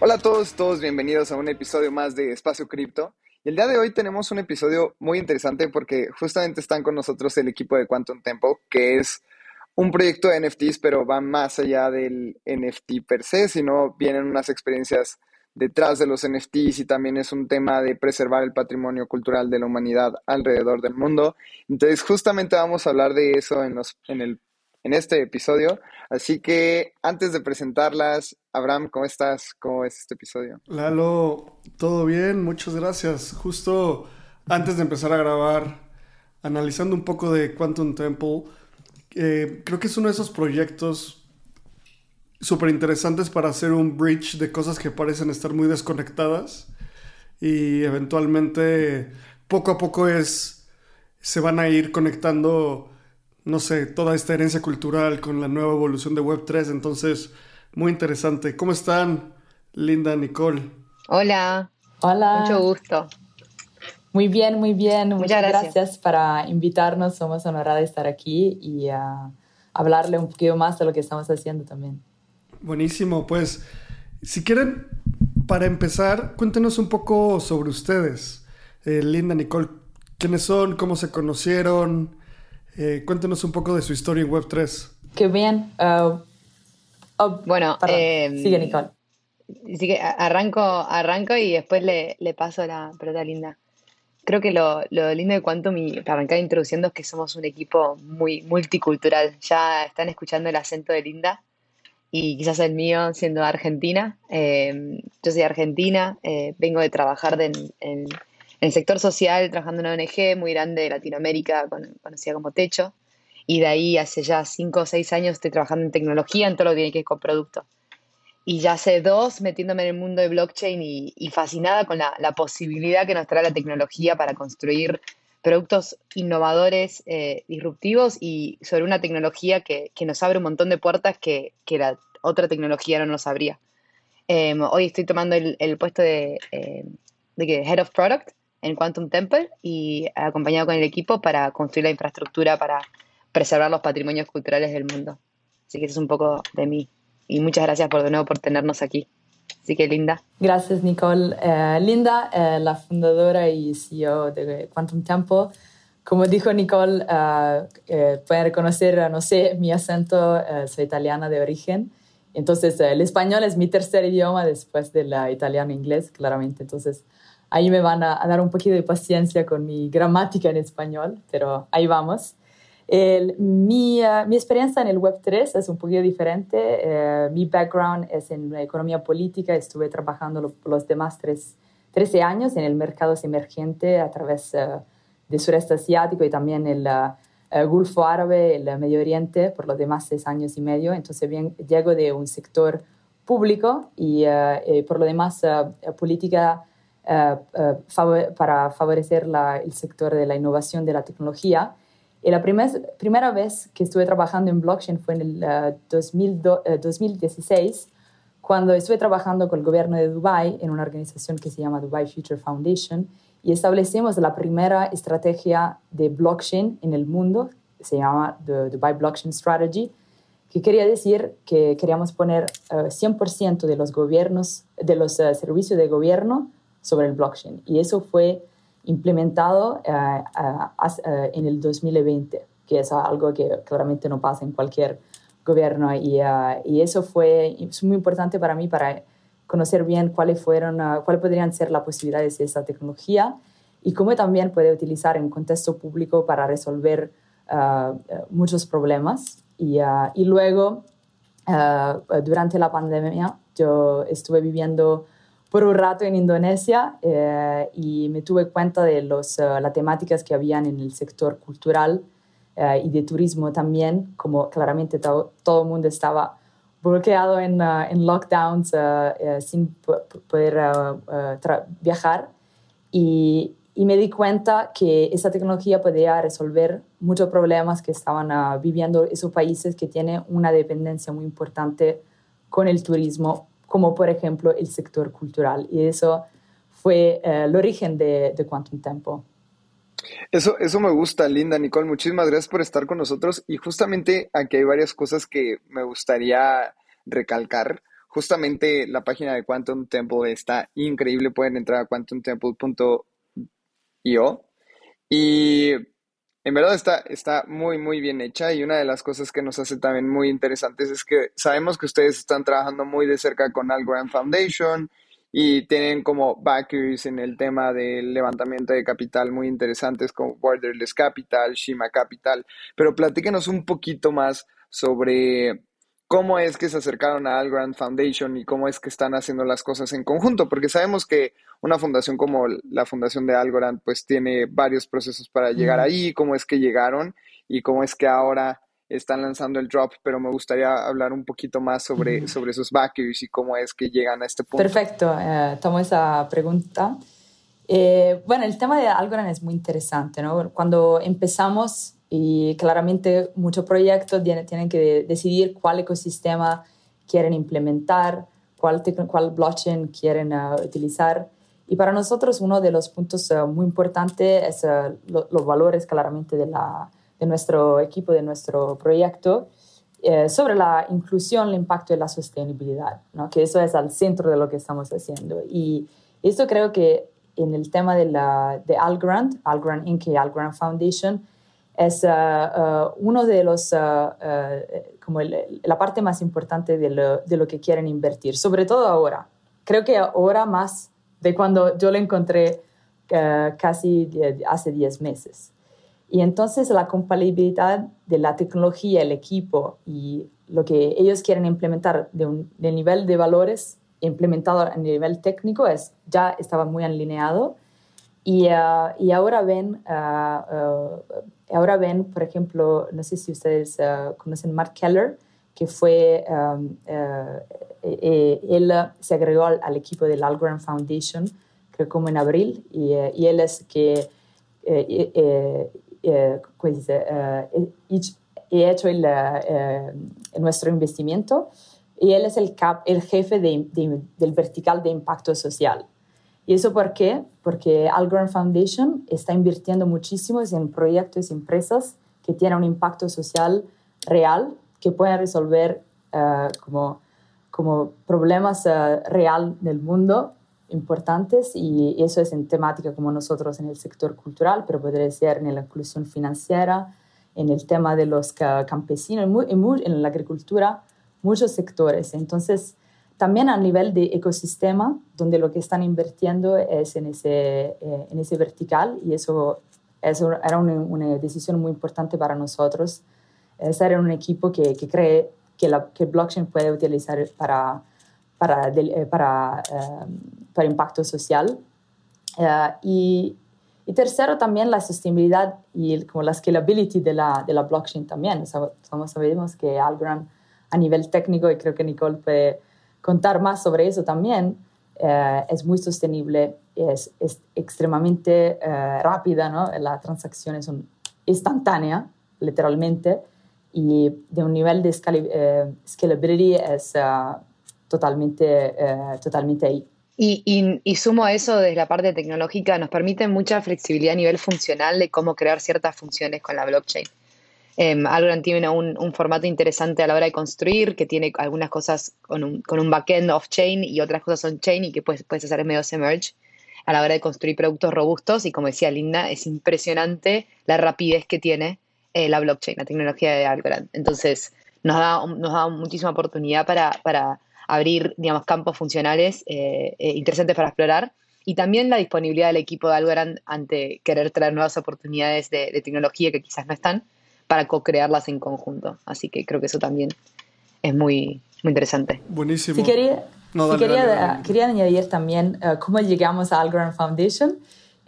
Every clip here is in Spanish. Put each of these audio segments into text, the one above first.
Hola a todos, todos bienvenidos a un episodio más de Espacio Cripto. Y el día de hoy tenemos un episodio muy interesante porque justamente están con nosotros el equipo de Quantum Temple, que es un proyecto de NFTs, pero va más allá del NFT per se, sino vienen unas experiencias detrás de los NFTs y también es un tema de preservar el patrimonio cultural de la humanidad alrededor del mundo. Entonces, justamente vamos a hablar de eso en, los, en, el, en este episodio. Así que antes de presentarlas, Abraham, ¿cómo estás? ¿Cómo es este episodio? Lalo, todo bien, muchas gracias. Justo antes de empezar a grabar, analizando un poco de Quantum Temple, eh, creo que es uno de esos proyectos súper interesantes para hacer un bridge de cosas que parecen estar muy desconectadas y eventualmente poco a poco es se van a ir conectando no sé toda esta herencia cultural con la nueva evolución de Web3 entonces muy interesante. Cómo están Linda Nicole hola. Hola. Mucho gusto. Muy bien muy bien. Muchas, gracias. para invitarnos. Somos honorados de estar aquí y a hablarle un poquito más de lo que estamos haciendo también. Buenísimo, pues si quieren, para empezar, cuéntenos un poco sobre ustedes. Eh, Linda, Nicole, ¿quiénes son? ¿Cómo se conocieron? Eh, cuéntenos un poco de su historia en Web3. Qué bien. Uh, oh, bueno, eh, sigue Nicole. Sigue, arranco, arranco y después le, le paso la pelota a Linda. Creo que lo, lo lindo de Quantum, y para arrancar introduciendo, es que somos un equipo muy multicultural. Ya están escuchando el acento de Linda y quizás el mío siendo argentina. Eh, yo soy argentina, eh, vengo de trabajar en, el sector social, trabajando en una ONG muy grande de Latinoamérica, conocida como Techo, y de ahí hace ya cinco o seis años estoy trabajando en tecnología, en todo lo que tiene que ver con producto. Y ya hace dos metiéndome en el mundo de blockchain y, fascinada con la, posibilidad que nos trae la tecnología para construir productos innovadores, eh, disruptivos y sobre una tecnología que, nos abre un montón de puertas que, la otra tecnología no nos abría. Em, hoy estoy tomando el, puesto de, eh, de, Head of Product en Quantum Temple y acompañado con el equipo para construir la infraestructura para preservar los patrimonios culturales del mundo. Así que eso es un poco de mí. Y muchas gracias por de nuevo por tenernos aquí. Así que Linda. Gracias, Nicole. Eh, Linda, eh, la fundadora y CEO de Quantum Tempo. Como dijo Nicole, uh, pueden reconocer, no sé, mi acento, soy italiana de origen. Entonces, el español es mi tercer idioma después del italiano e inglés, claramente. Entonces, ahí me van a, dar un poquito de paciencia con mi gramática en español, pero ahí vamos. mi, mi, experiencia en el Web3 es un poquito diferente. mi background es en economía política. Estuve trabajando los demás tres, 13 años en el mercado emergente a través de sureste asiático y también el Golfo Árabe, el Medio Oriente, por los demás seis años y medio. Entonces bien, llego de un sector público y eh, eh, por lo demás uh, política para favorecer la, el sector de la innovación de la tecnología. Y la primer, primera vez que estuve trabajando en blockchain fue en el 2016, cuando estuve trabajando con el gobierno de Dubai en una organización que se llama Dubai Future Foundation y establecimos la primera estrategia de blockchain en el mundo, se llama The Dubai Blockchain Strategy, que quería decir que queríamos poner 100% eh, de los gobiernos, de los eh, servicios de gobierno sobre el blockchain. Y eso fue implementado eh, en el 2020, que es algo que claramente no pasa en cualquier gobierno. Y, y eso fue muy importante para mí para conocer bien cuáles, fueron, ah, cuáles podrían ser las posibilidades de esta tecnología y cómo también puede utilizar en contexto público para resolver eh, muchos problemas. Y, y luego, durante la pandemia, yo estuve viviendo por un rato en Indonesia eh, y me tuve cuenta de los, las temáticas que habían en el sector cultural eh, y de turismo también, como claramente todo el mundo estaba bloqueado en, uh, en lockdowns uh, sin poder viajar. Y, y, me di cuenta que esa tecnología podía resolver muchos problemas que estaban viviendo esos países que tienen una dependencia muy importante con el turismo, como por ejemplo el sector cultural. Y eso fue el origen de, de Quantum Tempo. Eso, eso me gusta, Linda, Nicole. Muchísimas gracias por estar con nosotros. Y justamente aquí hay varias cosas que me gustaría recalcar. Justamente la página de Quantum Temple está increíble. Pueden entrar a quantumtemple.io. Y en verdad está, está muy, muy bien hecha. Y una de las cosas que nos hace también muy interesantes es que sabemos que ustedes están trabajando muy de cerca con Algorand Foundation y tienen como backers en el tema del levantamiento de capital muy interesantes como Borderless Capital, Shima Capital, pero platíquenos un poquito más sobre cómo es que se acercaron a Algorand Foundation y cómo es que están haciendo las cosas en conjunto, porque sabemos que una fundación como la fundación de Algorand pues tiene varios procesos para llegar ahí, cómo es que llegaron y cómo es que ahora están lanzando el drop, pero me gustaría hablar un poquito más sobre, sobre sus backers y cómo es que llegan a este punto. Perfecto, eh, tomo esa pregunta. Eh, bueno, el tema de Algorand es muy interesante, ¿no? Cuando empezamos y claramente muchos proyectos tienen, tienen que decidir cuál ecosistema quieren implementar, cuál, cuál blockchain quieren uh, utilizar. Y para nosotros uno de los puntos uh, muy importantes es uh, los valores claramente de la, de nuestro equipo, de nuestro proyecto, eh, sobre la inclusión, el impacto y la sostenibilidad, ¿no? que eso es al centro de lo que estamos haciendo. Y esto creo que en el tema de, la, de Algorand, Algorand Inc. y Algorand Foundation, es uh, uno de los, como la parte más importante de lo, de lo, que quieren invertir, sobre todo ahora. Creo que ahora más de cuando yo lo encontré casi hace 10 meses. Y entonces la compatibilidad de la tecnología, el equipo y lo que ellos quieren implementar de un, del nivel de valores implementado a nivel técnico es, ya estaba muy alineado. Y, uh, y ahora, ven, uh, uh, ahora ven, por ejemplo, no sé si ustedes conocen Mark Keller, que fue, um, él se agregó al, al, equipo del Algorand Foundation, creo como en abril, y, y él es que eh, eh, he hecho el, eh, nuestro investimiento y él es el, cap, el jefe de, del vertical de impacto social. ¿Y eso por qué? Porque Algorand Foundation está invirtiendo muchísimo en proyectos y empresas que tienen un impacto social real, que pueden resolver uh, como, como problemas uh, real del mundo importantes y eso es en temática como nosotros en el sector cultural, pero podría ser en la inclusión financiera, en el tema de los campesinos, en, la agricultura, muchos sectores. Entonces, también a nivel de ecosistema, donde lo que están invirtiendo es en ese, eh, en ese vertical y eso, eso era una, una, decisión muy importante para nosotros, estar en un equipo que, que cree que, la, que blockchain puede utilizar para para, eh, para, em, para impacto social. Eh, y, y, tercero, también la sostenibilidad y como la scalability de la, de la blockchain también. como sabemos que Algorand a nivel técnico, y creo que Nicole puede contar más sobre eso también, eh, es muy sostenible, es, es extremadamente rápida, ¿no? las transacciones son instantáneas, literalmente, y de un nivel de scalability es totalmente, eh, totalmente ahí. Y, y, sumo a eso desde la parte tecnológica, nos permite mucha flexibilidad a nivel funcional de cómo crear ciertas funciones con la blockchain. Eh, Algorand tiene un, un, formato interesante a la hora de construir, que tiene algunas cosas con un, con un backend off-chain y otras cosas on-chain y que puedes, puedes hacer medio merge a la hora de construir productos robustos. Y como decía Linda, es impresionante la rapidez que tiene eh, la blockchain, la tecnología de Algorand. Entonces, nos da, nos da muchísima oportunidad para, para abrir, digamos, campos funcionales eh, eh, interesantes para explorar y también la disponibilidad del equipo de Algorand ante querer traer nuevas oportunidades de, tecnología que quizás no están para co-crearlas en conjunto. Así que creo que eso también es muy, muy interesante. Buenísimo. quería, quería, quería, añadir también uh, cómo llegamos a Algorand Foundation.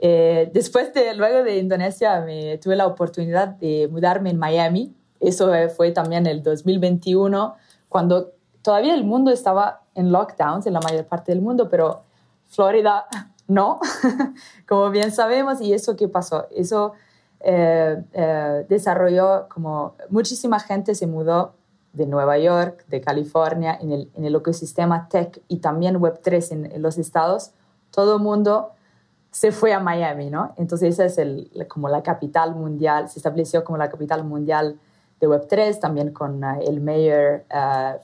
Eh, después de, luego de Indonesia, me, tuve la oportunidad de mudarme en Miami. Eso fue también el 2021, cuando todavía el mundo estaba en lockdowns en la mayor parte del mundo, pero Florida no, como bien sabemos. ¿Y eso qué pasó? Eso eh, eh, desarrolló como muchísima gente se mudó de Nueva York, de California, en el, en el ecosistema tech y también Web3 en, en, los estados, todo el mundo se fue a Miami, ¿no? Entonces esa es el, como la capital mundial, se estableció como la capital mundial de Web3, también con uh, el mayor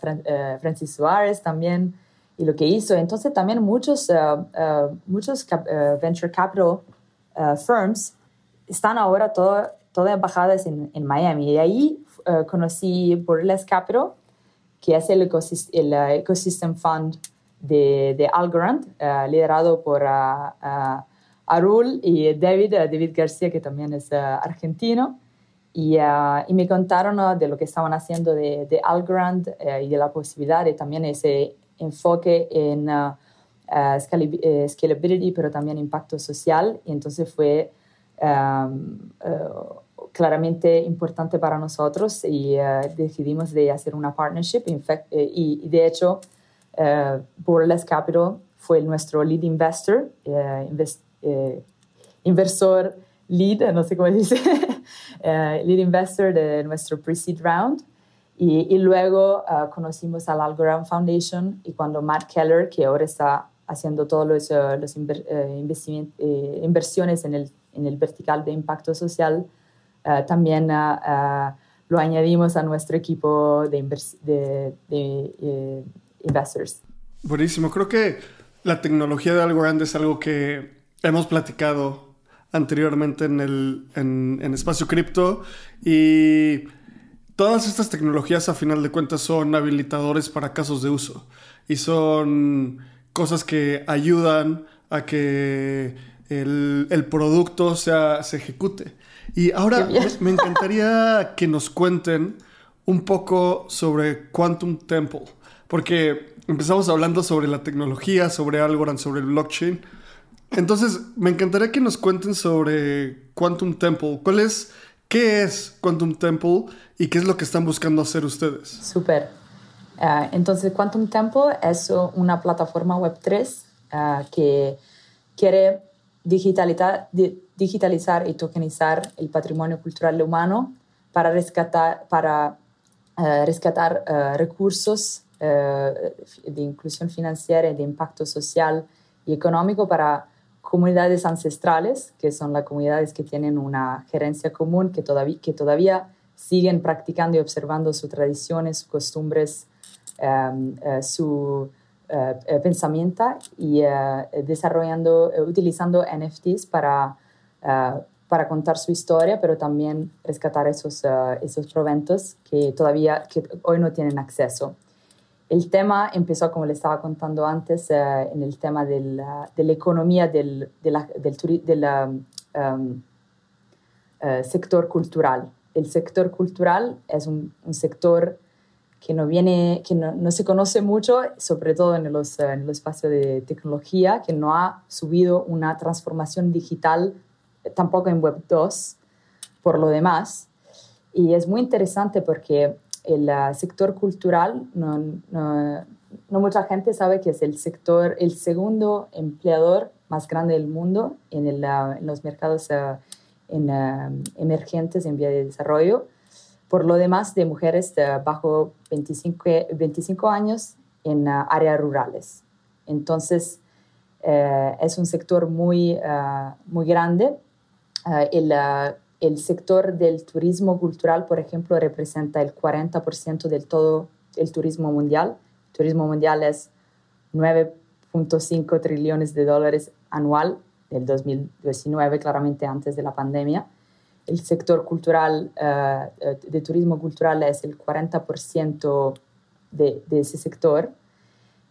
Fran, uh, Francis Suárez también, y lo que hizo. Entonces también muchos, muchos venture capital firms están ahora todas embajadas en, en Miami. Y ahí conocí Burlesque Capital, que es el, ecosist Ecosystem Fund de, de Algorand, liderado por Arul y David, David García, que también es argentino. Y, y, me contaron de lo que estaban haciendo de, de Algorand y de la posibilidad de también ese enfoque en scalability, pero también impacto social. Y entonces fue claramente importante para nosotros y decidimos de hacer una partnership eh, y, de hecho uh, Burlesque Capital fue nuestro lead investor, invest, inversor lead, no sé cómo dice, lead investor de nuestro pre-seed round. Y, y luego conocimos al Algorand Foundation y cuando Matt Keller, que ahora está haciendo todas los, los inver, inversiones en el, en el vertical de impacto social, Uh, también uh, uh, lo añadimos a nuestro equipo de, de, de eh, investors. Buenísimo. Creo que la tecnología de Algorand es algo que hemos platicado anteriormente en el en, en espacio cripto y todas estas tecnologías a final de cuentas son habilitadores para casos de uso y son cosas que ayudan a que el, el producto sea, se ejecute. Y ahora me encantaría que nos cuenten un poco sobre Quantum Temple, porque empezamos hablando sobre la tecnología, sobre Algorand, sobre el blockchain. Entonces, me encantaría que nos cuenten sobre Quantum Temple. ¿Cuál es, qué es Quantum Temple y qué es lo que están buscando hacer ustedes? Súper. Uh, entonces, Quantum Temple es una plataforma Web3 uh, que quiere digitalizar, y tokenizar el patrimonio cultural humano para rescatar, para, uh, rescatar recursos de inclusión financiera y de impacto social y económico para comunidades ancestrales, que son las comunidades que tienen una gerencia común, que todavía, que todavía siguen practicando y observando sus tradiciones, sus costumbres, um, su uh, pensamiento y uh, desarrollando, utilizando NFTs para, para contar su historia, pero también rescatar esos, esos proventos que todavía, que hoy no tienen acceso. El tema empezó, como le estaba contando antes, en el tema del, de la economía del, de la, del, um, sector cultural. El sector cultural es un, un sector que no viene, que no, no, se conoce mucho, sobre todo en, los, en el espacio de tecnología, que no ha subido una transformación digital eh, tampoco en Web 2, por lo demás. Y es muy interesante porque el uh, sector cultural, no, no, no, mucha gente sabe que es el sector, el segundo empleador más grande del mundo en, el, uh, en los mercados uh, en, emergentes en vía de desarrollo por lo demás de mujeres bajo 25, 25 años en áreas rurales. Entonces, uh, es un sector muy, muy grande. El, el, sector del turismo cultural, por ejemplo, representa el 40% del todo el turismo mundial. El turismo mundial es 9.5 trillones de dólares anual del 2019, claramente antes de la pandemia el sector cultural, uh, de turismo cultural es el 40% de, de, ese sector.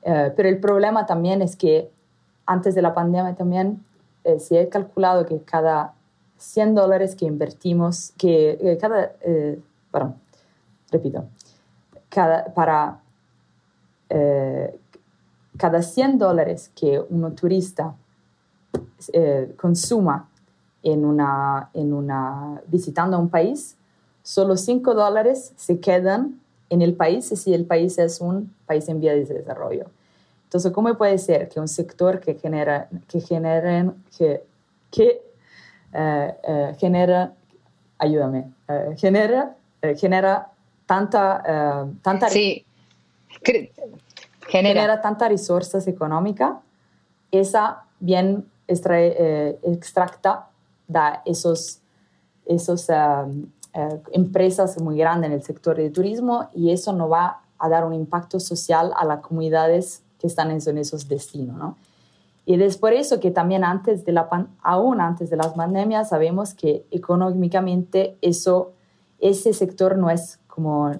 Uh, pero el problema también es que antes de la pandemia también eh, se ha calculado que cada 100 dólares que invertimos, que eh, cada, eh, perdón, repito, cada, para cada 100 dólares que un turista eh, consuma en una, en una, visitando un país, solo 5 dólares se quedan en el país si el país es un país en vía de desarrollo. Entonces, ¿cómo puede ser que un sector que genera, que generen, que, que eh, eh, genera, ayúdame, eh, genera, genera tanta, tanta, sí. genera. genera tanta resources económica, esa bien extracta de esos, esos empresas muy grandes en el sector de turismo y eso no va a dar un impacto social a las comunidades que están en, esos destinos, ¿no? Y es por eso que también antes de la aún antes de las pandemias sabemos que económicamente eso, ese sector no es como,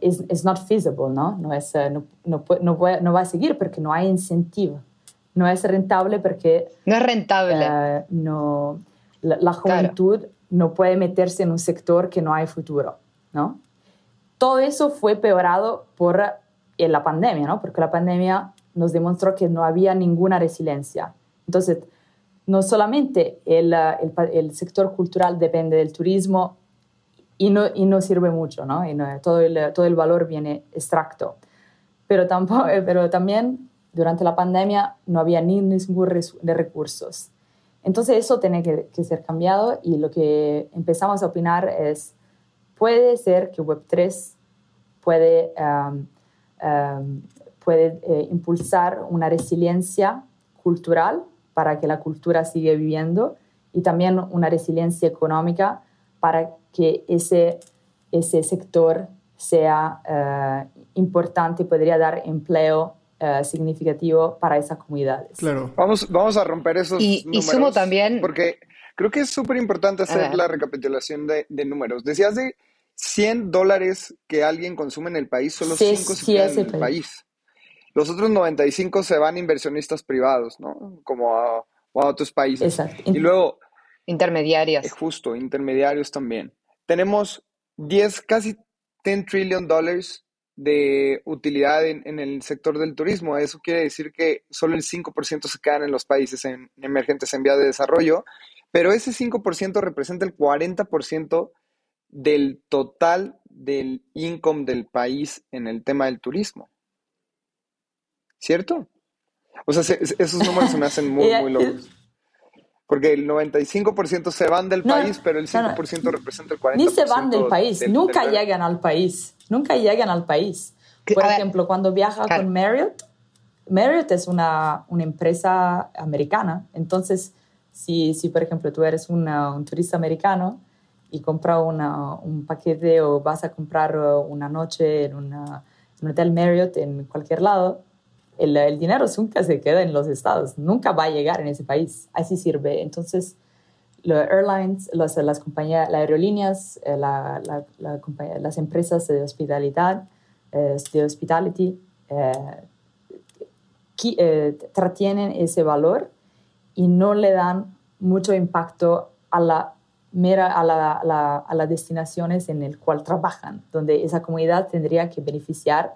es uh, not feasible, ¿no? No, es, uh, no, no, no, no, va a seguir porque no hay incentivo. No es rentable porque... No es rentable. Uh, no, la, juventud no puede meterse en un sector que no hay futuro, ¿no? Todo eso fue peorado por en la pandemia, ¿no? Porque la pandemia nos demostró que no había ninguna resiliencia. Entonces, no solamente el, el, el sector cultural depende del turismo y no, y no sirve mucho, ¿no? Todo, el, todo el valor viene extracto. Pero, tampoco, pero también durante la pandemia no había ni ningún de recursos. Entonces eso tiene que, que, ser cambiado y lo que empezamos a opinar es, puede ser que Web3 puede um, Em, puede eh, impulsar una resiliencia cultural para que la cultura siga viviendo y también una resiliencia económica para que ese, ese sector sea eh, importante y podría dar empleo eh, significativo para esas comunidades. Claro. Vamos, vamos a romper esos y, números. Y sumo también... Porque creo que es súper importante hacer la recapitulación de, de, números. Decías de 100 dólares que alguien consume en el país, solo 5 se quedan en el país. Los otros 95 se van a inversionistas privados, ¿no? Como a, otros países. Exacto. Y luego... Intermediarios. Justo, intermediarios también. Tenemos 10, casi 10 trillion dólares de utilidad en, el sector del turismo. Eso quiere decir que solo el 5% se quedan en los países emergentes en vía de desarrollo, pero ese 5% representa el 40% del total del income del país en el tema del turismo. ¿Cierto? O sea, esos números se me hacen muy, muy locos. Porque el 95% se van del país, pero el 5% representa el 40%. Ni se van del país, nunca llegan al país, nunca llegan al país. Por ejemplo, cuando viaja con Marriott, Marriott es una, una, empresa americana, entonces si, si por ejemplo tú eres un turista americano, y compra un paquete o vas a comprar una noche en, una, un hotel Marriott en cualquier lado, el, el, dinero nunca se queda en los estados, nunca va a llegar en ese país. Así sirve. Entonces, los airlines, las, compañías, las aerolíneas, eh, la, la, las empresas de hospitalidad, eh, de hospitality, eh, eh, tratienen ese valor y no le dan mucho impacto a la mira a, la, a, las destinaciones en el cual trabajan, donde esa comunidad tendría que beneficiar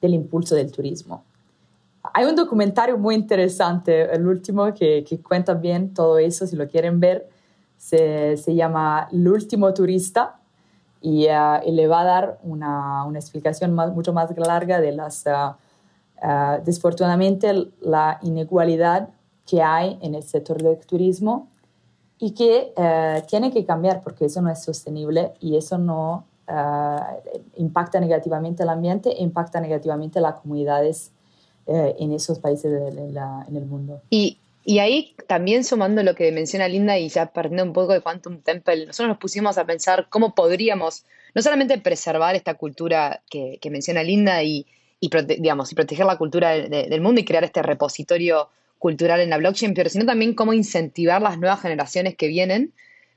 del impulso del turismo. Hay un documentario muy interesante, el último, que, que cuenta bien todo eso, si lo quieren ver, se, se llama El último turista y, uh, le va a dar una, una explicación más, mucho más larga de las, uh, uh, desfortunadamente, la inigualdad que hay en el sector del turismo y que eh, tiene que cambiar porque eso no es sostenible y eso no eh, impacta negativamente el ambiente e impacta negativamente las comunidades eh, en esos países de, la, en el mundo. Y, y, ahí también sumando lo que menciona Linda y ya partiendo un poco de Quantum Temple, nosotros nos pusimos a pensar cómo podríamos no solamente preservar esta cultura que, que menciona Linda y, y, digamos, y proteger la cultura del mundo y crear este repositorio cultural en la blockchain, pero sino también cómo incentivar las nuevas generaciones que vienen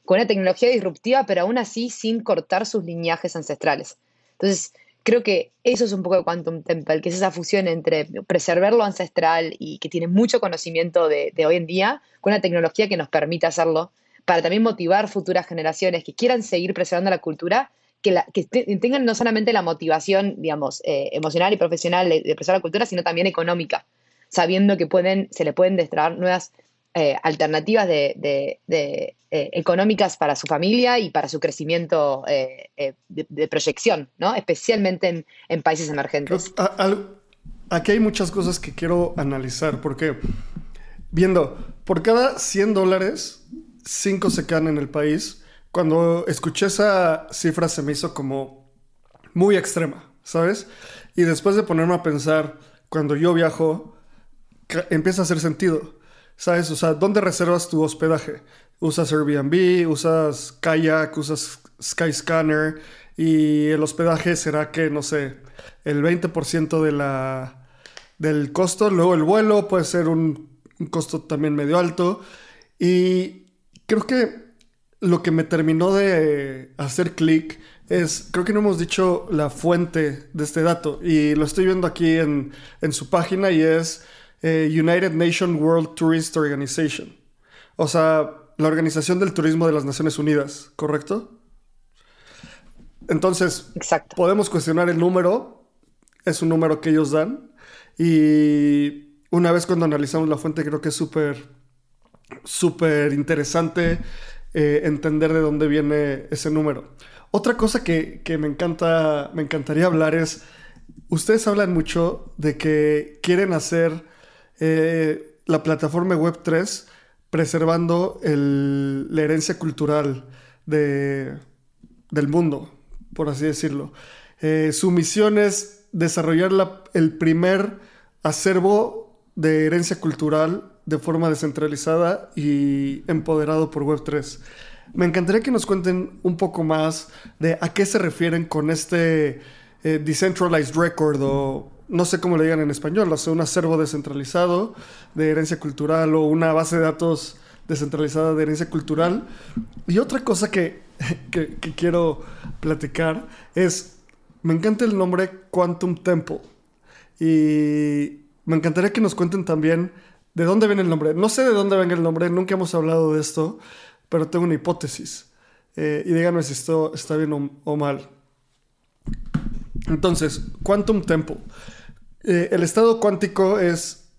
con una tecnología disruptiva, pero aún así sin cortar sus lineajes ancestrales. Entonces, creo que eso es un poco de Quantum Temple, que es esa fusión entre preservar lo ancestral y que tiene mucho conocimiento de, hoy en día, con una tecnología que nos permite hacerlo, para también motivar futuras generaciones que quieran seguir preservando la cultura, que, la, que tengan no solamente la motivación, digamos, eh, emocional y profesional de, preservar la cultura, sino también económica sabiendo que pueden, se le pueden destrabar nuevas eh, alternativas de, eh, económicas para su familia y para su crecimiento de, proyección, ¿no? especialmente en, países emergentes. aquí hay muchas cosas que quiero analizar, porque viendo, por cada 100 dólares, 5 se quedan en el país. Cuando escuché esa cifra se me hizo como muy extrema, ¿sabes? Y después de ponerme a pensar, cuando yo viajo, empieza a hacer sentido, ¿sabes? O sea, ¿dónde reservas tu hospedaje? Usas Airbnb, usas Kayak, usas Skyscanner y el hospedaje será que, no sé, el 20% de la, del costo. Luego el vuelo puede ser un, un costo también medio alto. Y creo que lo que me terminó de hacer clic es, creo que no hemos dicho la fuente de este dato y lo estoy viendo aquí en, su página y es eh, United Nations World Tourist Organization. O sea, la Organización del Turismo de las Naciones Unidas, ¿correcto? Entonces, podemos cuestionar el número, es un número que ellos dan y una vez cuando analizamos la fuente creo que es súper, súper interesante eh, entender de dónde viene ese número. Otra cosa que, me encanta, me encantaría hablar es, ustedes hablan mucho de que quieren hacer eh, la plataforma Web3 preservando la herencia cultural del mundo, por así decirlo. Eh, su misión es desarrollar el primer acervo de herencia cultural de forma descentralizada y empoderado por Web3. Me encantaría que nos cuenten un poco más de a qué se refieren con este eh, Decentralized Record o no sé cómo le digan en español, o sea, un acervo descentralizado de herencia cultural o una base de datos descentralizada de herencia cultural. Y otra cosa que, que quiero platicar es, me encanta el nombre Quantum Temple. Y me encantaría que nos cuenten también de dónde viene el nombre. No sé de dónde venga el nombre, nunca hemos hablado de esto, pero tengo una hipótesis. Eh, y díganme si esto está bien o, mal. Entonces, Quantum Temple. Eh, el estado cuántico es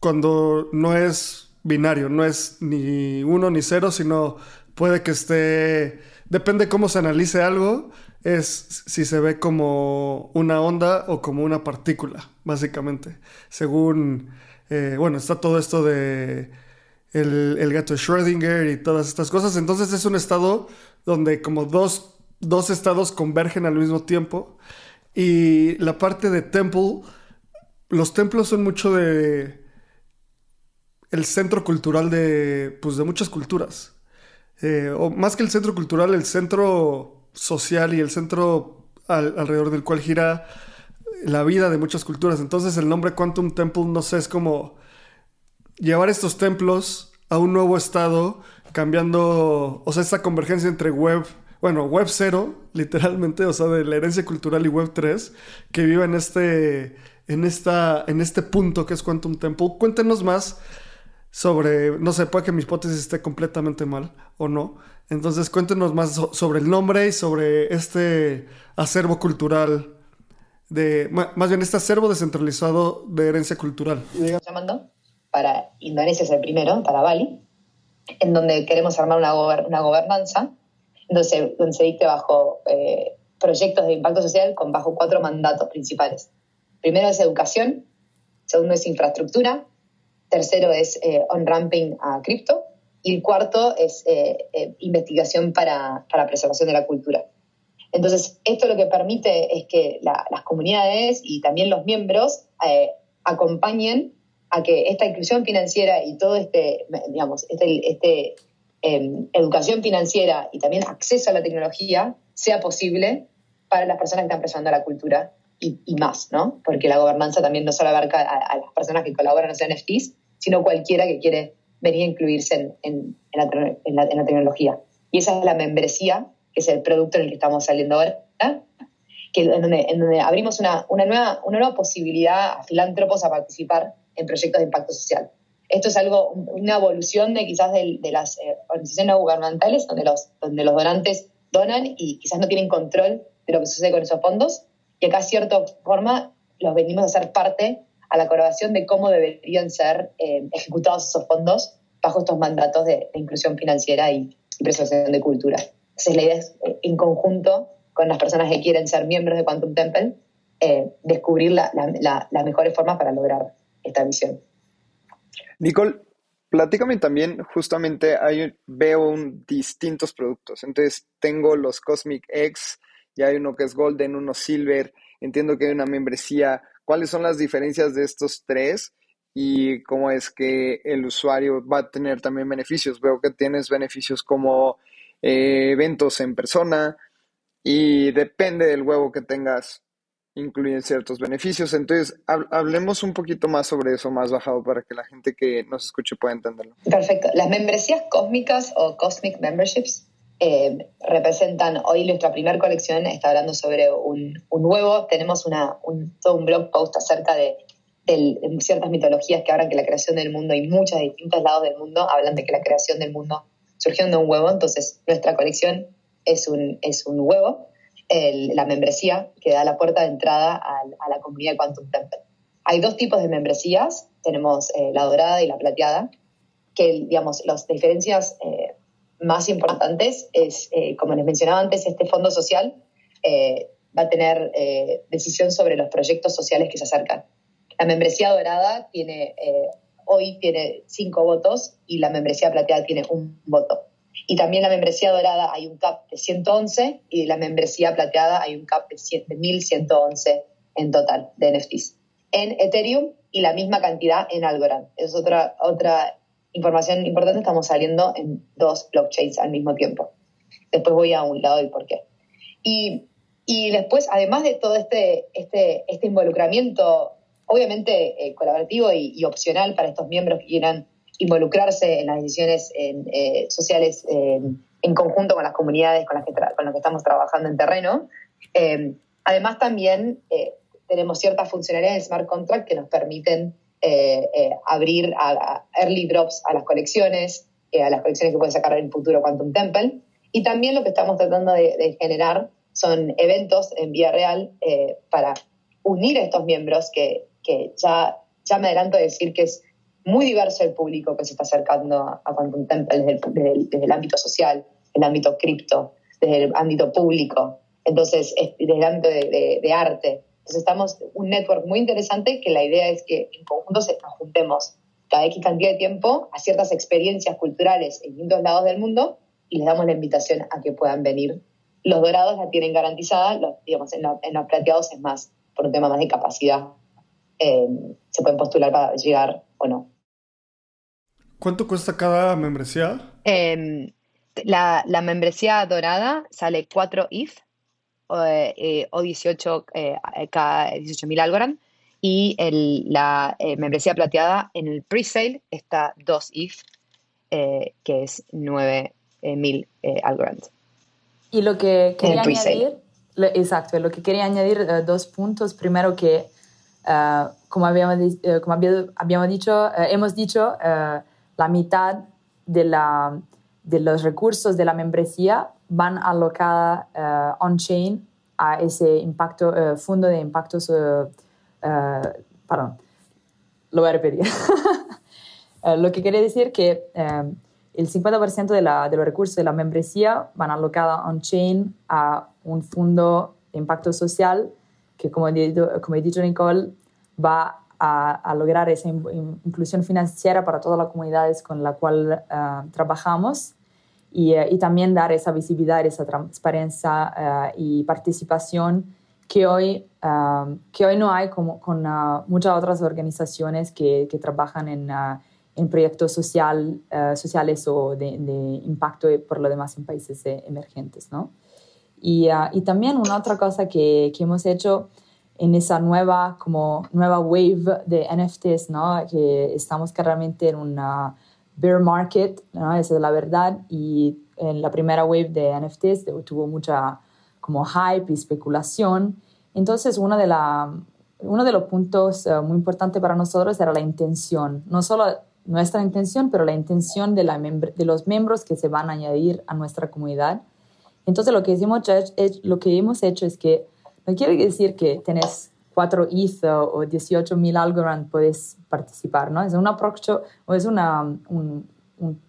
cuando no es binario, no es ni uno ni cero, sino puede que esté, depende cómo se analice algo, es si se ve como una onda o como una partícula, básicamente. Según, eh, bueno, está todo esto de el, gato Schrödinger y todas estas cosas. Entonces es un estado donde como dos, dos estados convergen al mismo tiempo. Y la parte de temple, los templos son mucho de el centro cultural de, pues, de muchas culturas. Eh, o más que el centro cultural, el centro social y el centro alrededor del cual gira la vida de muchas culturas. Entonces el nombre Quantum Temple, no sé, es como llevar estos templos a un nuevo estado, cambiando, o sea, esta convergencia entre web, bueno, web 0, literalmente, o sea, de la herencia cultural y web 3, que vive en este, en esta, en este punto que es Quantum Temple. Cuéntenos más sobre, no sé, puede que mi hipótesis esté completamente mal o no. Entonces, cuéntenos más sobre el nombre y sobre este acervo cultural de, más bien este acervo descentralizado de herencia cultural. Llamando para Indonesia es el primero, para Bali, en donde queremos armar una, una gobernanza, donde se dicte bajo eh, proyectos de impacto social con bajo cuatro mandatos principales. Primero es educación, segundo es infraestructura, tercero es eh, on-ramping a cripto y el cuarto es eh, investigación para, para, preservación de la cultura. Entonces, esto lo que permite es que las comunidades y también los miembros acompañen a que esta inclusión financiera y todo este, digamos, este, este em, educación financiera y también acceso a la tecnología sea posible para las personas que están presionando la cultura y, más, ¿no? Porque la gobernanza también no solo abarca a, las personas que colaboran en los NFTs, sino cualquiera que quiere venir a incluirse en, la, tecnología. Y esa es la membresía, que es el producto en el que estamos saliendo ahora, que en, donde, abrimos una, una, nueva, una nueva posibilidad a filántropos a participar en proyectos de impacto social. Esto es algo, una evolución de quizás de, las eh, organizaciones no gubernamentales, donde los, donde los donantes donan y quizás no tienen control de lo que sucede con esos fondos. Y acá, de cierta forma, los venimos a ser parte a la colaboración de cómo deberían ser eh, ejecutados esos fondos bajo estos mandatos de, inclusión financiera y, preservación de cultura. Entonces la idea es, eh, en conjunto con las personas que quieren ser miembros de Quantum Temple, eh, descubrir las mejores formas para lograr esta misión. Nicole, platícame también, justamente hay, veo distintos productos. Entonces tengo los Cosmic X, y hay uno que es Golden, uno Silver, entiendo que hay una membresía. ¿Cuáles son las diferencias de estos tres? y cómo es que el usuario va a tener también beneficios. Veo que tienes beneficios como eh, eventos en persona y depende del huevo que tengas, incluyen ciertos beneficios. Entonces, hablemos un poquito más sobre eso más bajado para que la gente que nos escuche pueda entenderlo. Perfecto. Las membresías cósmicas o Cosmic Memberships eh, representan, hoy nuestra primera colección está hablando sobre un, un huevo. Tenemos una, un, todo un blog post acerca de ciertas mitologías que hablan que la creación del mundo y muchos distintos lados del mundo hablan de que la creación del mundo surgió de un huevo, entonces nuestra colección es un, es un huevo, la membresía que da la puerta de entrada a, la comunidad Quantum Temple. Hay dos tipos de membresías, tenemos eh, la dorada y la plateada, que digamos, las diferencias eh, más importantes es, eh, como les mencionaba antes, este fondo social va a tener decisión sobre los proyectos sociales que se acercan. La membresía dorada tiene, eh, hoy tiene cinco votos y la membresía plateada tiene un voto. Y también la membresía dorada hay un cap de 111 y la membresía plateada hay un cap de, 1111 en total de NFTs. En Ethereum y la misma cantidad en Algorand. Es otra, otra información importante, estamos saliendo en dos blockchains al mismo tiempo. Después voy a un lado y por qué. Y, y después, además de todo este, este, este involucramiento obviamente eh, colaborativo y, opcional para estos miembros que quieran involucrarse en las decisiones eh, sociales en conjunto con las comunidades con las que, con las que estamos trabajando en terreno. Eh, además, también tenemos ciertas funcionalidades de smart contract que nos permiten abrir a, early drops a las colecciones, a las colecciones que pueden sacar en el futuro Quantum Temple. Y también lo que estamos tratando de, de generar son eventos en vía real para unir a estos miembros que, que ya, ya me adelanto a decir que es muy diverso el público que se está acercando a Quantum Temple desde el, ámbito social, el ámbito cripto, desde el ámbito público, entonces desde el ámbito de, arte. Entonces estamos un network muy interesante que la idea es que en conjunto nos juntemos cada X cantidad de tiempo a ciertas experiencias culturales en distintos lados del mundo y les damos la invitación a que puedan venir. Los dorados la tienen garantizada, los, digamos, en, en los plateados es más por un tema más de capacidad eh, se pueden postular para llegar o no. ¿Cuánto cuesta cada membresía? Em, la, membresía dorada sale 4 ETH eh, o 18 eh, cada 18.000 Algorand y la membresía plateada en el pre-sale está 2 ETH que es 9.000 Algorand. Y lo que quería añadir, exacto, lo que quería añadir dos puntos. Primero que eh, como habíamos, eh, como habíamos dicho, eh, hemos dicho, la mitad de, la, de, los recursos de la membresía van alocadas on-chain a ese impacto, fondo de impactos, perdón, lo voy a repetir. lo que quiere decir que el 50% de, la, de, los recursos de la membresía van alocados on-chain a un fondo de impacto social que como como he dicho Nicole, va a, lograr esa inclusión financiera para todas las comunidades con las cuales eh, trabajamos y, eh, y, también dar esa visibilidad, esa transparencia eh, y participación que hoy, que hoy no hay como, con muchas otras organizaciones que, que trabajan en, en proyectos social, sociales o de, de, impacto por lo demás en países emergentes. ¿no? Y, y, también una otra cosa que, que, hemos hecho en esa nueva, como nueva wave de NFTs, ¿no? Que estamos claramente en una bear market, ¿no? Esa es la verdad. Y en la primera wave de NFTs tuvo mucha como hype y especulación. Entonces, uno de, la, uno de los puntos eh, muy importantes para nosotros era la intención. No solo nuestra intención, pero la intención de, la de los miembros que se van a añadir a nuestra comunidad. Entonces, lo que, hicimos, lo que hemos hecho es que no quiere decir que tenés 4 ETH o 18 mil Algorand puedes participar, ¿no? Es un approach o es una, un,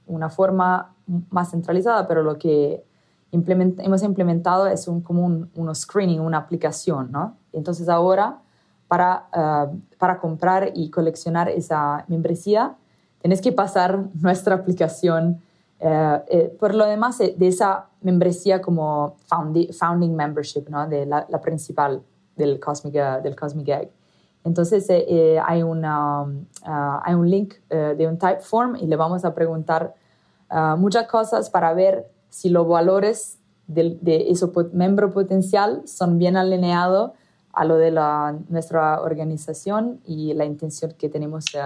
una forma más centralizada, pero lo que hemos implementado es un, como un, screening, una aplicación, ¿no? Entonces ahora para, eh, para comprar y coleccionar esa membresía, tienes que pasar nuestra aplicación. Eh, eh, por lo demás, de esa membresía como founding, membership, ¿no? de la, principal del Cosmic, del Cosmic Egg. Entonces hay, una, hay un link de un type form y le vamos a preguntar muchas cosas para ver si los valores de, de ese miembro potencial son bien alineados a lo de la, nuestra organización y la intención que tenemos de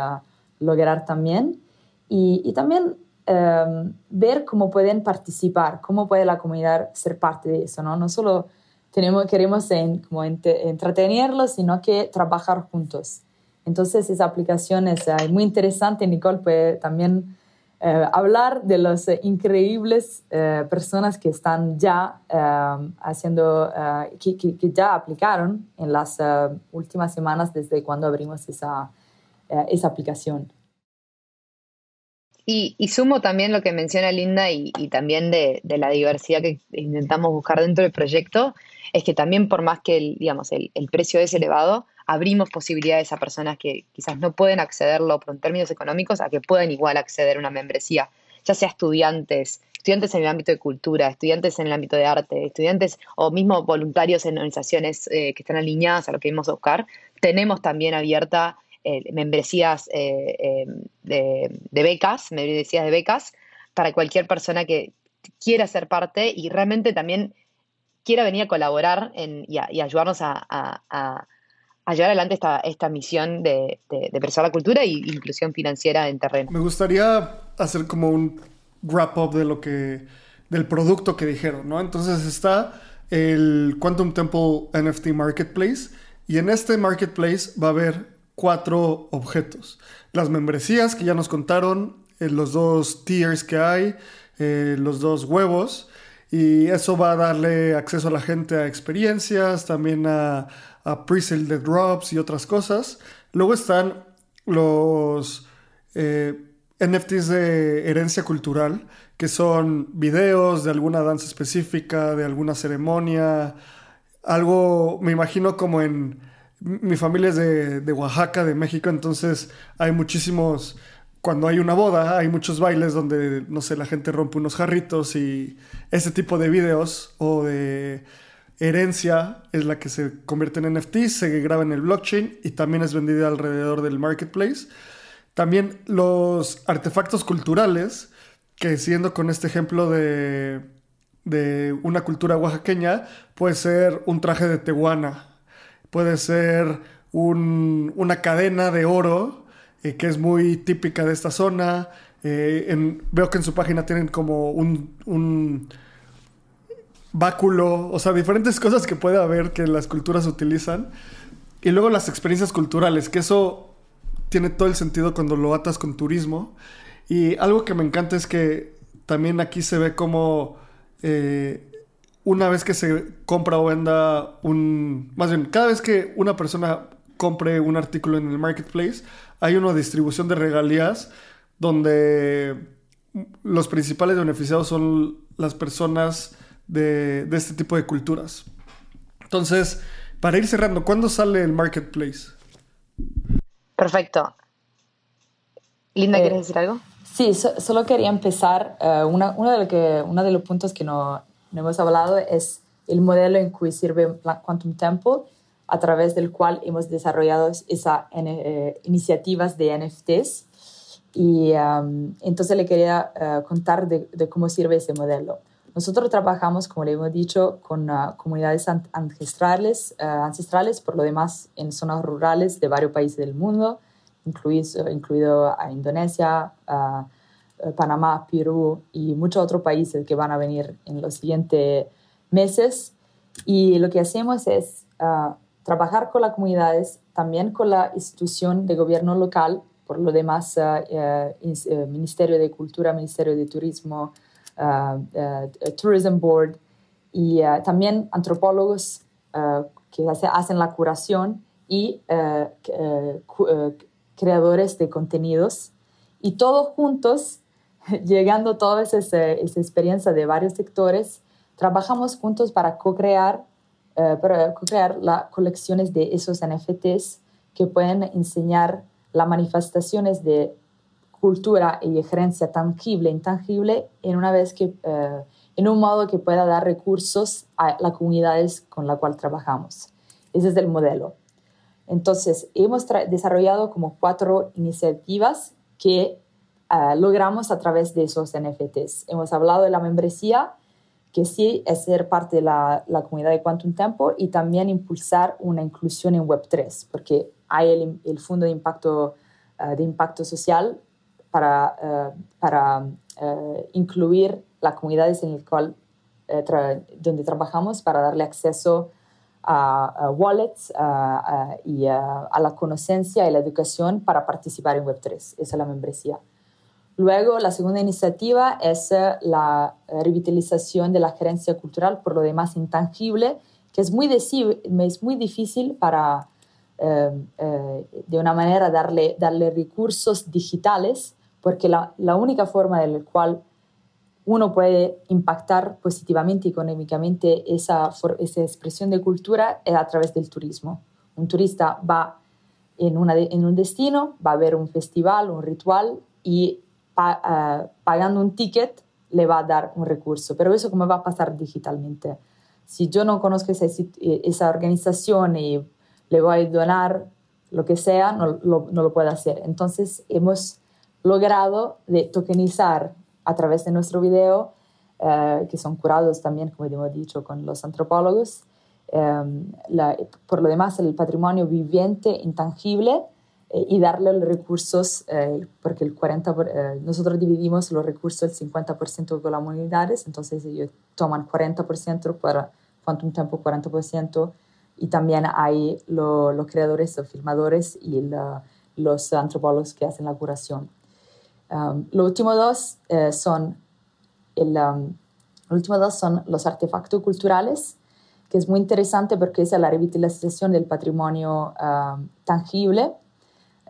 lograr también. Y, y también em, ver cómo pueden participar, cómo puede la comunidad ser parte de eso, ¿no? No solo tenemos, queremos en, como entretenerlos, sino que trabajar juntos. Entonces, esa aplicación es muy interesante. Nicole puede también eh, hablar de las increíbles eh, personas que están ya eh, haciendo, que, que, ya aplicaron en las últimas semanas desde cuando abrimos esa, esa aplicación. Y, y, sumo también lo que menciona Linda y, y también de, de, la diversidad que intentamos buscar dentro del proyecto, es que también por más que el, digamos, el, precio es elevado, abrimos posibilidades a personas que quizás no pueden accederlo por términos económicos a que puedan igual acceder a una membresía, ya sea estudiantes, estudiantes en el ámbito de cultura, estudiantes en el ámbito de arte, estudiantes o mismo voluntarios en organizaciones eh, que están alineadas a lo que vamos a buscar. Tenemos también abierta membresías eh, de, becas, membresías de becas, para cualquier persona que quiera ser parte y realmente también quiera venir a colaborar y, ayudarnos a llevar adelante esta, esta misión de, de, preservar la cultura e inclusión financiera en terreno. Me gustaría hacer como un wrap up de lo que del producto que dijeron, ¿no? Entonces está el Quantum Temple NFT Marketplace y en este marketplace va a haber cuatro objetos. Las membresías que ya nos contaron, eh, los dos tiers que hay, eh, los dos huevos y eso va a darle acceso a la gente a experiencias, también a a pre-sale de drops y otras cosas. Luego están los eh, NFTs de herencia cultural, que son videos de alguna danza específica, de alguna ceremonia, algo, me imagino como en... Mi familia es de, de Oaxaca, de México, entonces hay muchísimos cuando hay una boda, hay muchos bailes donde, no sé, la gente rompe unos jarritos y ese tipo de videos o de herencia es la que se convierte en NFT, se graba en el blockchain y también es vendida alrededor del marketplace. También los artefactos culturales, que siendo con este ejemplo de, de una cultura oaxaqueña, puede ser un traje de tehuana, puede ser una cadena de oro, eh, que es muy típica de esta zona. Eh, veo que en su página tienen como un báculo, o sea, diferentes cosas que puede haber que las culturas utilizan. Y luego las experiencias culturales, que eso tiene todo el sentido cuando lo atas con turismo. Y algo que me encanta es que también aquí se ve como eh, una vez que se compra o venda un... Más bien, cada vez que una persona compre un artículo en el marketplace, hay una distribución de regalías donde los principales beneficiados son las personas de, este tipo de culturas. Entonces, para ir cerrando, ¿cuándo sale el marketplace? Perfecto. Linda, ¿quieres eh, decir algo? Sí, solo quería empezar. Uh, una, uno, de lo que, uno de los puntos que no, no, hemos hablado es el modelo en que sirve Quantum Temple, a través del cual hemos desarrollado esas eh, iniciativas de NFTs. Y um, entonces le quería contar de, de, cómo sirve ese modelo. Nosotros trabajamos, como le hemos dicho, con uh, comunidades ancestrales, uh, ancestrales, por lo demás, en zonas rurales de varios países del mundo, incluido, incluido a Indonesia, Panamá, Perú y muchos otros países que van a venir en los siguientes meses. Y lo que hacemos es uh, trabajar con las comunidades, también con la institución de gobierno local, por lo demás, Ministerio de Cultura, Ministerio de Turismo, uh, tourism Board y también antropólogos que hacen la curación y creadores de contenidos. Y todos juntos llegando toda esa, esa experiencia de varios sectores, trabajamos juntos para co-crear eh, para las colecciones de esos NFTs que pueden enseñar las manifestaciones de cultura y gerencia tangible e intangible en una vez que eh, en un modo que pueda dar recursos a las comunidades con las cuales trabajamos. Ese es el modelo. Entonces, hemos desarrollado como cuatro iniciativas que eh, logramos a través de esos NFTs. Hemos hablado de la membresía, que sí es ser parte de la, la comunidad de Quantum Tempo y también impulsar una inclusión en Web3, porque hay el, el Fondo de Impacto, uh, de impacto Social para, uh, para incluir las comunidades en el cual, tra donde trabajamos para darle acceso a, a wallets y a la conocencia y la educación para participar en Web3. Esa es la membresía. Luego, la segunda iniciativa es eh, la revitalización de la gerencia cultural, por lo demás intangible, que es muy, es muy difícil para, eh, eh, de una manera, darle, darle recursos digitales, porque la, la única forma en la cual uno puede impactar positivamente económicamente esa, esa expresión de cultura es a través del turismo. Un turista va en, una, en un destino, va a ver un festival, un ritual y uh, pagando un ticket le va a dar un recurso, pero eso cómo va a pasar digitalmente. Si yo no conozco esa, eh, esa organización y le voy a donar lo que sea, no lo, no lo puedo hacer. Entonces hemos logrado de tokenizar a través de nuestro video, uh, que son curados también, como hemos dicho, con los antropólogos, por lo demás el patrimonio viviente, intangible, eh, y darle los recursos, eh, porque el 40, eh, nosotros dividimos los recursos el 50% con las comunidades, entonces ellos toman 40% para Quantum Tempo, 40%, y también hay lo, los creadores, los filmadores y la, los antropólogos que hacen la curación. Um, los últimos dos son el, um, los últimos dos son los artefactos culturales, que es muy interesante porque es la revitalización del patrimonio um, tangible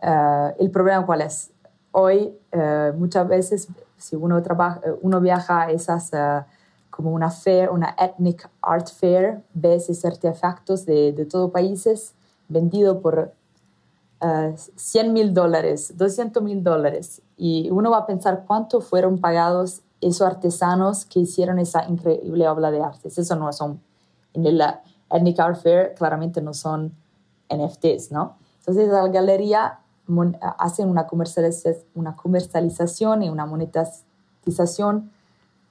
Uh, el problema cuál es? Hoy uh, muchas veces si uno, trabaja, eh, uno viaja a esas uh, como una fair, una ethnic art fair, ves esos artefactos de, de todos países vendidos por 100 mil dólares, 200 mil dólares. Y uno va a pensar cuánto fueron pagados esos artesanos que hicieron esa increíble obra de arte. Eso no son, en la Ethnic Art Fair claramente no son NFTs, ¿no? Entonces la galería hacen una comercialización, una comercialización y una monetización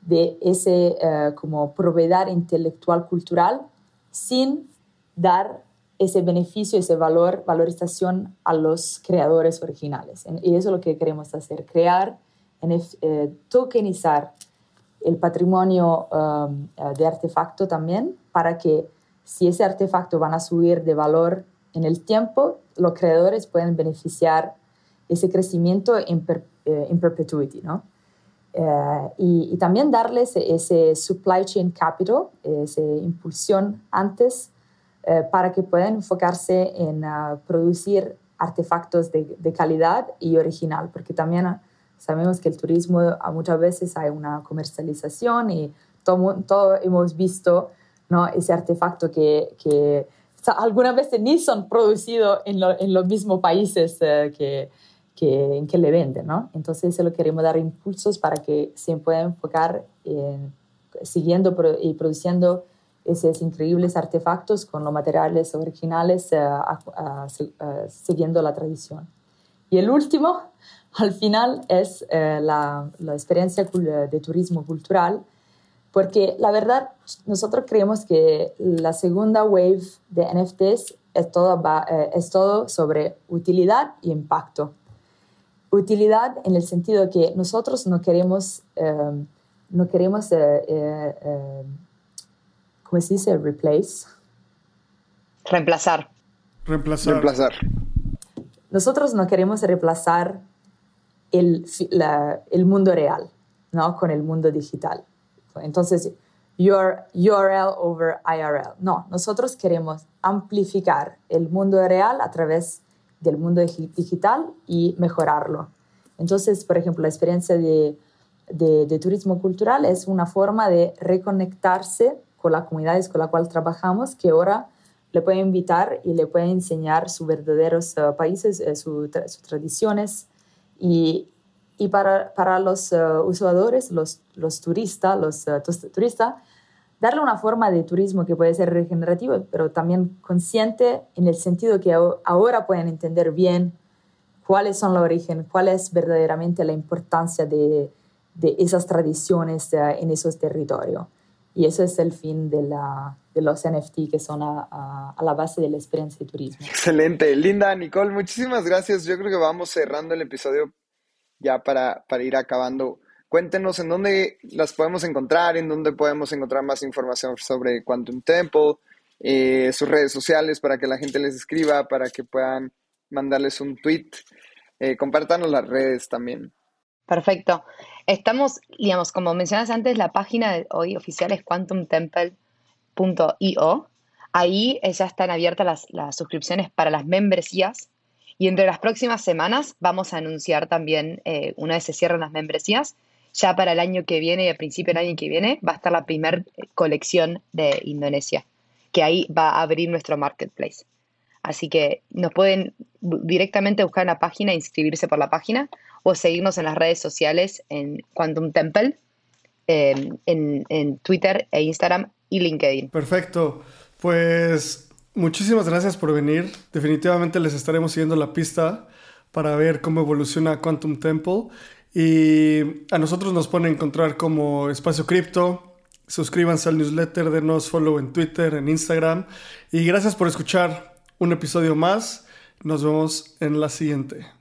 de ese uh, como proveedor intelectual cultural sin dar ese beneficio, ese valor, valorización a los creadores originales. Y eso es lo que queremos hacer, crear, eh, tokenizar el patrimonio um, eh, de artefacto también para que si ese artefacto van a subir de valor en el tiempo, los creadores pueden beneficiar ese crecimiento en, eh, perpetuity, ¿no? Eh, y, también darles ese supply chain capital, esa impulsión antes eh, para que puedan enfocarse en uh, producir artefactos de, de, calidad y original, porque también uh, sabemos que el turismo uh, muchas veces hay una comercialización y todo, todo hemos visto ¿no? ese artefacto que, que algunas veces ni son producidos en, en los mismos países eh, que, que, en que le venden, ¿no? Entonces, se lo queremos dar impulsos para que se pueda enfocar en siguiendo y produciendo esos increíbles artefactos con los materiales originales, uh, uh, siguiendo la tradición. Y el último, al final, es la, la, experiencia de turismo cultural, porque la verdad, nosotros creemos que la segunda wave de NFTs es todo, eh, es todo sobre utilidad y impacto. Utilidad en el sentido que nosotros no queremos, eh, no queremos, eh, ¿cómo se dice? Replace. Reemplazar. Reemplazar. Reemplazar. Nosotros no queremos reemplazar el, la, el mundo real, ¿no? Con el mundo digital. Entonces, your URL over IRL. No, nosotros queremos amplificar el mundo real a través del mundo digital y mejorarlo. Entonces, por ejemplo, la experiencia de turismo cultural es una forma de reconectarse con las comunidades con las cuales trabajamos, que ahora le puede invitar y le puede enseñar sus verdaderos eh, países, eh, sus tradiciones. Y, y para, para, los uh, usuarios, los, los turistas, los turistas, darle una forma de turismo que puede ser regenerativo, pero también consciente en el sentido que ahora pueden entender bien cuáles son los orígenes, cuál es verdaderamente la importancia de, de esas tradiciones en esos territorios. Y eso es el fin de, la, de los NFT que son a, a, la base de la experiencia de turismo. Excelente. Linda, Nicole, muchísimas gracias. Yo creo que vamos cerrando el episodio ya para, para ir acabando. Cuéntenos en dónde las podemos encontrar, en dónde podemos encontrar más información sobre Quantum Temple, eh, sus redes sociales para que la gente les escriba, para que puedan mandarles un tweet. Eh, compártanos las redes también. Perfecto. Estamos, digamos, como mencionas antes, la página de hoy oficial es quantumtemple.io. Ahí ya están abiertas las, suscripciones para las membresías. Y entre las próximas semanas vamos a anunciar también, eh, una vez se cierran las membresías, ya para el año que viene y a principio del año que viene va a estar la primera colección de Indonesia, que ahí va a abrir nuestro marketplace. Así que nos pueden directamente buscar en la página, inscribirse por la página o seguirnos en las redes sociales en Quantum Temple, em, en, Twitter e Instagram y LinkedIn. Perfecto. Pues muchísimas gracias por venir. Definitivamente les estaremos siguiendo la pista para ver cómo evoluciona Quantum Temple. Y a nosotros nos pueden encontrar como Espacio Cripto. Suscríbanse al newsletter, denos follow en Twitter, en Instagram. Y gracias por escuchar un episodio más. Nos vemos en la siguiente.